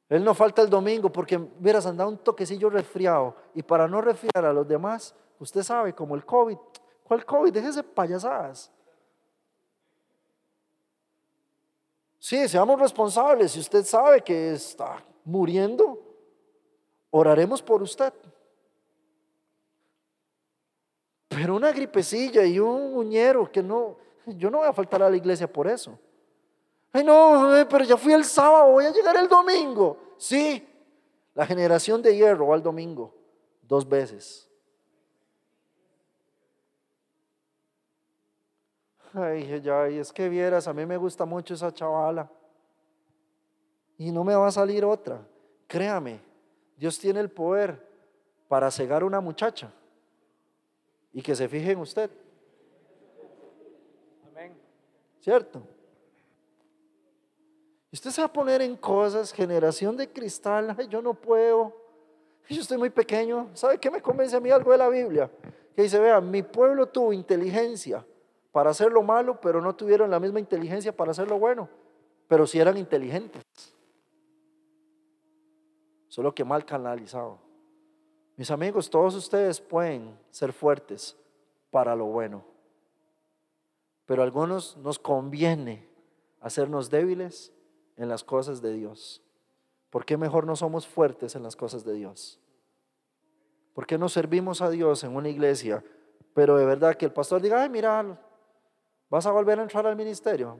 Él no falta el domingo porque, hubieras andado un toquecillo resfriado. Y para no resfriar a los demás, usted sabe, como el COVID. ¿Cuál COVID? Déjese payasadas. Sí, seamos responsables. Si usted sabe que está muriendo, oraremos por usted. Pero una gripecilla y un uñero que no, yo no voy a faltar a la iglesia por eso. Ay, no, pero ya fui el sábado, voy a llegar el domingo. Sí, la generación de hierro va el domingo dos veces. Ay, ya, y es que vieras, a mí me gusta mucho esa chavala. Y no me va a salir otra. Créame, Dios tiene el poder para cegar a una muchacha y que se fije en usted. Amén. ¿Cierto? Usted se va a poner en cosas, generación de cristal, ay, yo no puedo, yo estoy muy pequeño. ¿Sabe qué me convence a mí algo de la Biblia? Que dice, vea, mi pueblo tuvo inteligencia para hacer lo malo, pero no tuvieron la misma inteligencia para hacer lo bueno, pero sí eran inteligentes. Solo que mal canalizado. Mis amigos, todos ustedes pueden ser fuertes para lo bueno, pero a algunos nos conviene hacernos débiles en las cosas de Dios? ¿Por qué mejor no somos fuertes en las cosas de Dios? ¿Por qué no servimos a Dios en una iglesia? Pero de verdad que el pastor diga, ay, mira, vas a volver a entrar al ministerio.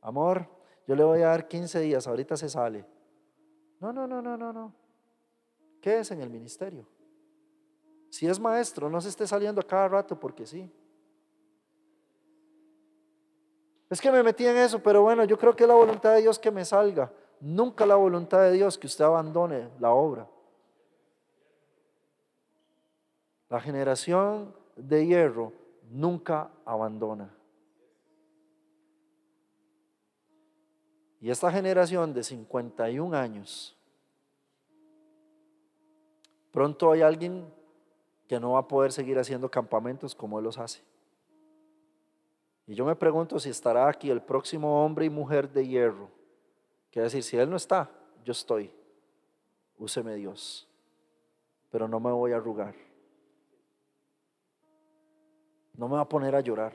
Amor, yo le voy a dar 15 días, ahorita se sale. No, no, no, no, no, no. ¿Qué es en el ministerio? Si es maestro, no se esté saliendo a cada rato porque sí. Es que me metí en eso, pero bueno, yo creo que es la voluntad de Dios que me salga. Nunca la voluntad de Dios que usted abandone la obra. La generación de hierro nunca abandona. Y esta generación de 51 años, pronto hay alguien que no va a poder seguir haciendo campamentos como él los hace. Y yo me pregunto si estará aquí el próximo hombre y mujer de hierro. Quiere decir, si él no está, yo estoy. Úseme Dios. Pero no me voy a arrugar. No me va a poner a llorar.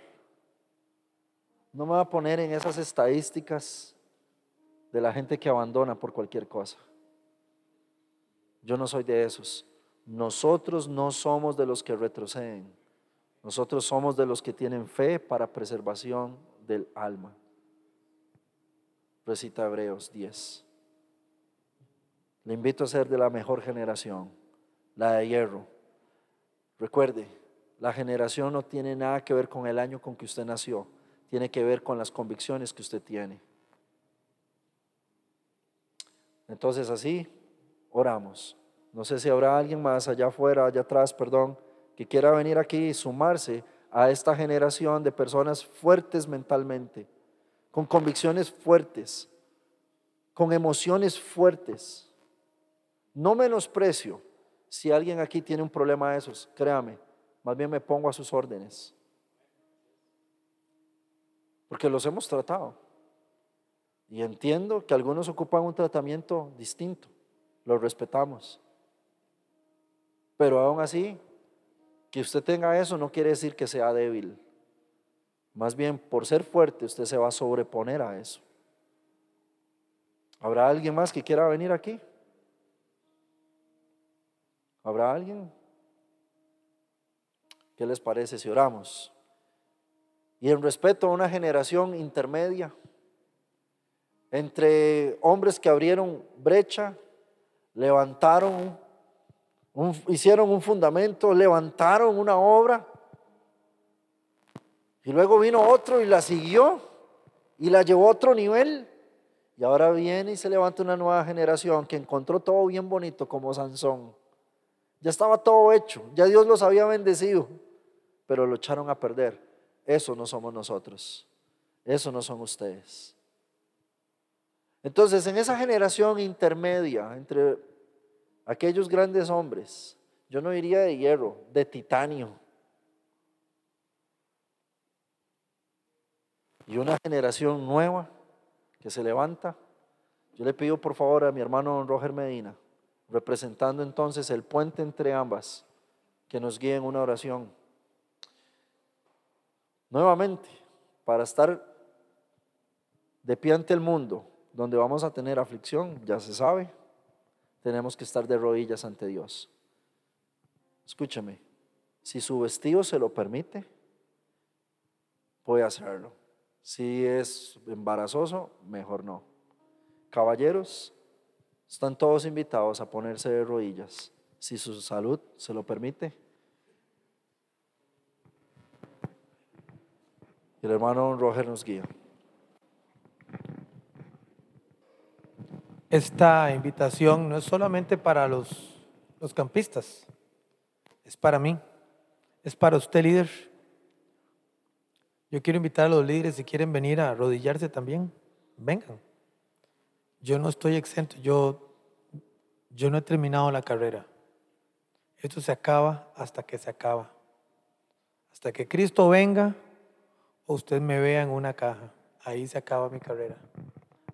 No me va a poner en esas estadísticas de la gente que abandona por cualquier cosa. Yo no soy de esos. Nosotros no somos de los que retroceden. Nosotros somos de los que tienen fe para preservación del alma. Recita Hebreos 10. Le invito a ser de la mejor generación, la de hierro. Recuerde, la generación no tiene nada que ver con el año con que usted nació, tiene que ver con las convicciones que usted tiene. Entonces así, oramos. No sé si habrá alguien más allá afuera, allá atrás, perdón, que quiera venir aquí y sumarse a esta generación de personas fuertes mentalmente, con convicciones fuertes, con emociones fuertes. No menosprecio si alguien aquí tiene un problema de esos, créame, más bien me pongo a sus órdenes. Porque los hemos tratado. Y entiendo que algunos ocupan un tratamiento distinto, lo respetamos. Pero aún así, que usted tenga eso no quiere decir que sea débil. Más bien, por ser fuerte, usted se va a sobreponer a eso. ¿Habrá alguien más que quiera venir aquí? ¿Habrá alguien? ¿Qué les parece si oramos? Y en respeto a una generación intermedia, entre hombres que abrieron brecha, levantaron hicieron un fundamento, levantaron una obra. Y luego vino otro y la siguió y la llevó a otro nivel. Y ahora viene y se levanta una nueva generación que encontró todo bien bonito como Sansón. Ya estaba todo hecho, ya Dios los había bendecido, pero lo echaron a perder. Eso no somos nosotros, eso no son ustedes. Entonces, en esa generación intermedia entre aquellos grandes hombres, yo no diría de hierro, de titanio. Y una generación nueva que se levanta. Yo le pido por favor a mi hermano Roger Medina, representando entonces el puente entre ambas, que nos guíe en una oración. Nuevamente, para estar de pie ante el mundo, donde vamos a tener aflicción, ya se sabe, tenemos que estar de rodillas ante Dios. Escúchame, si su vestido se lo permite, puede hacerlo. Si es embarazoso, mejor no. Caballeros, están todos invitados a ponerse de rodillas. Si su salud se lo permite. El hermano Roger nos guía. Esta invitación no es solamente para los, los campistas, es para mí, es para usted líder. Yo quiero invitar a los líderes si quieren venir a arrodillarse también, vengan. Yo no estoy exento, yo, yo no he terminado la carrera. Esto se acaba hasta que se acaba. Hasta que Cristo venga o usted me vea en una caja. Ahí se acaba mi carrera.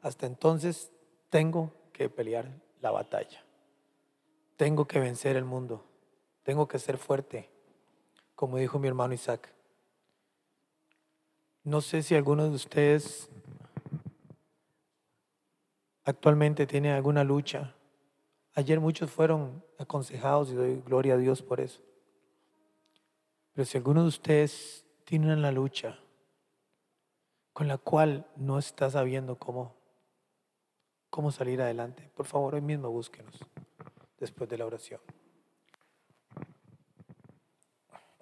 Hasta entonces tengo que pelear la batalla. Tengo que vencer el mundo. Tengo que ser fuerte, como dijo mi hermano Isaac. No sé si alguno de ustedes actualmente tiene alguna lucha. Ayer muchos fueron aconsejados y doy gloria a Dios por eso. Pero si alguno de ustedes tiene una lucha con la cual no está sabiendo cómo cómo salir adelante. Por favor, hoy mismo búsquenos después de la oración.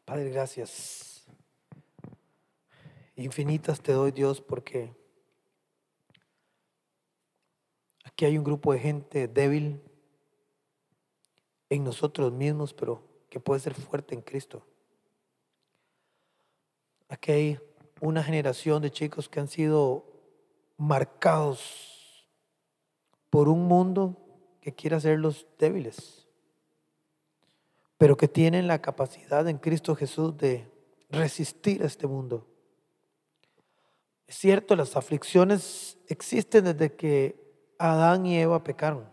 Padre, gracias. Infinitas te doy, Dios, porque aquí hay un grupo de gente débil en nosotros mismos, pero que puede ser fuerte en Cristo. Aquí hay una generación de chicos que han sido marcados por un mundo que quiere hacerlos débiles, pero que tienen la capacidad en Cristo Jesús de resistir a este mundo. Es cierto, las aflicciones existen desde que Adán y Eva pecaron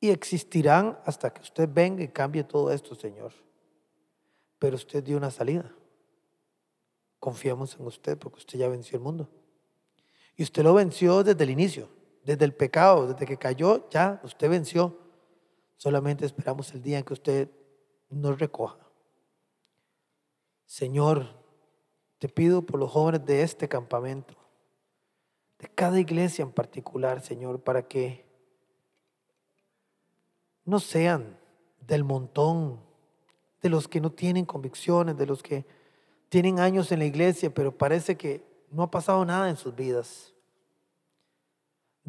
y existirán hasta que usted venga y cambie todo esto, Señor. Pero usted dio una salida. Confiamos en usted porque usted ya venció el mundo. Y usted lo venció desde el inicio, desde el pecado, desde que cayó, ya usted venció. Solamente esperamos el día en que usted nos recoja. Señor, te pido por los jóvenes de este campamento, de cada iglesia en particular, Señor, para que no sean del montón, de los que no tienen convicciones, de los que tienen años en la iglesia, pero parece que no ha pasado nada en sus vidas.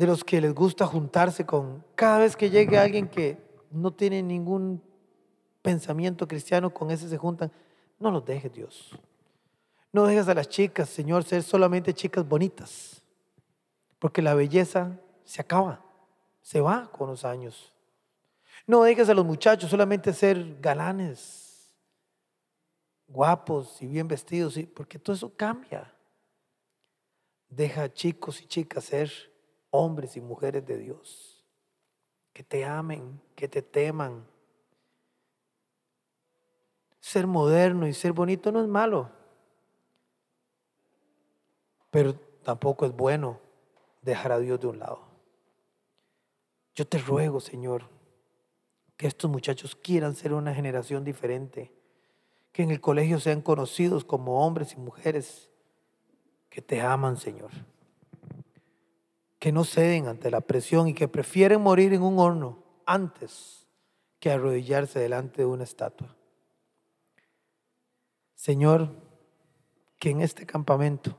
De los que les gusta juntarse con, cada vez que llegue alguien que no tiene ningún pensamiento cristiano, con ese se juntan. No los dejes, Dios. No dejes a las chicas, Señor, ser solamente chicas bonitas, porque la belleza se acaba, se va con los años. No dejes a los muchachos solamente ser galanes, guapos y bien vestidos, porque todo eso cambia. Deja a chicos y chicas ser hombres y mujeres de Dios, que te amen, que te teman. Ser moderno y ser bonito no es malo, pero tampoco es bueno dejar a Dios de un lado. Yo te ruego, Señor, que estos muchachos quieran ser una generación diferente, que en el colegio sean conocidos como hombres y mujeres que te aman, Señor, que no ceden ante la presión y que prefieren morir en un horno antes que arrodillarse delante de una estatua. Señor, que en este campamento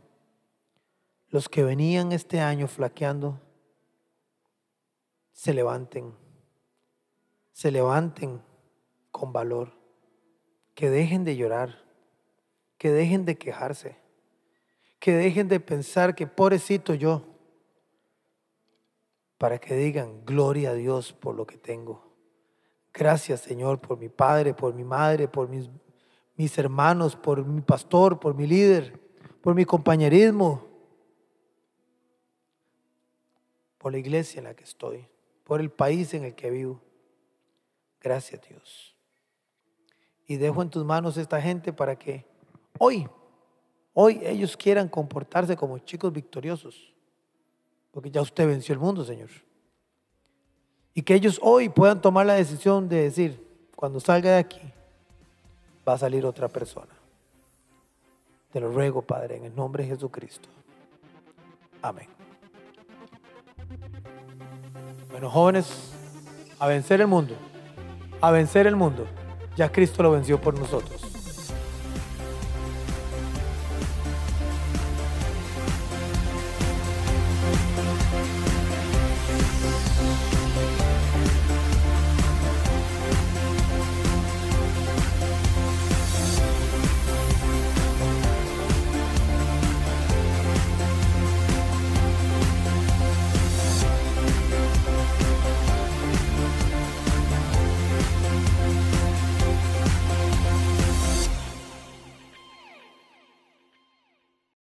los que venían este año flaqueando se levanten se levanten con valor, que dejen de llorar, que dejen de quejarse, que dejen de pensar que pobrecito yo, para que digan gloria a Dios por lo que tengo. Gracias Señor por mi padre, por mi madre, por mis, mis hermanos, por mi pastor, por mi líder, por mi compañerismo, por la iglesia en la que estoy, por el país en el que vivo. Gracias Dios. Y dejo en tus manos esta gente para que hoy, hoy ellos quieran comportarse como chicos victoriosos. Porque ya usted venció el mundo, Señor. Y que ellos hoy puedan tomar la decisión de decir, cuando salga de aquí, va a salir otra persona. Te lo ruego, Padre, en el nombre de Jesucristo. Amén. Bueno, jóvenes, a vencer el mundo a vencer el mundo. Ya Cristo lo venció por nosotros.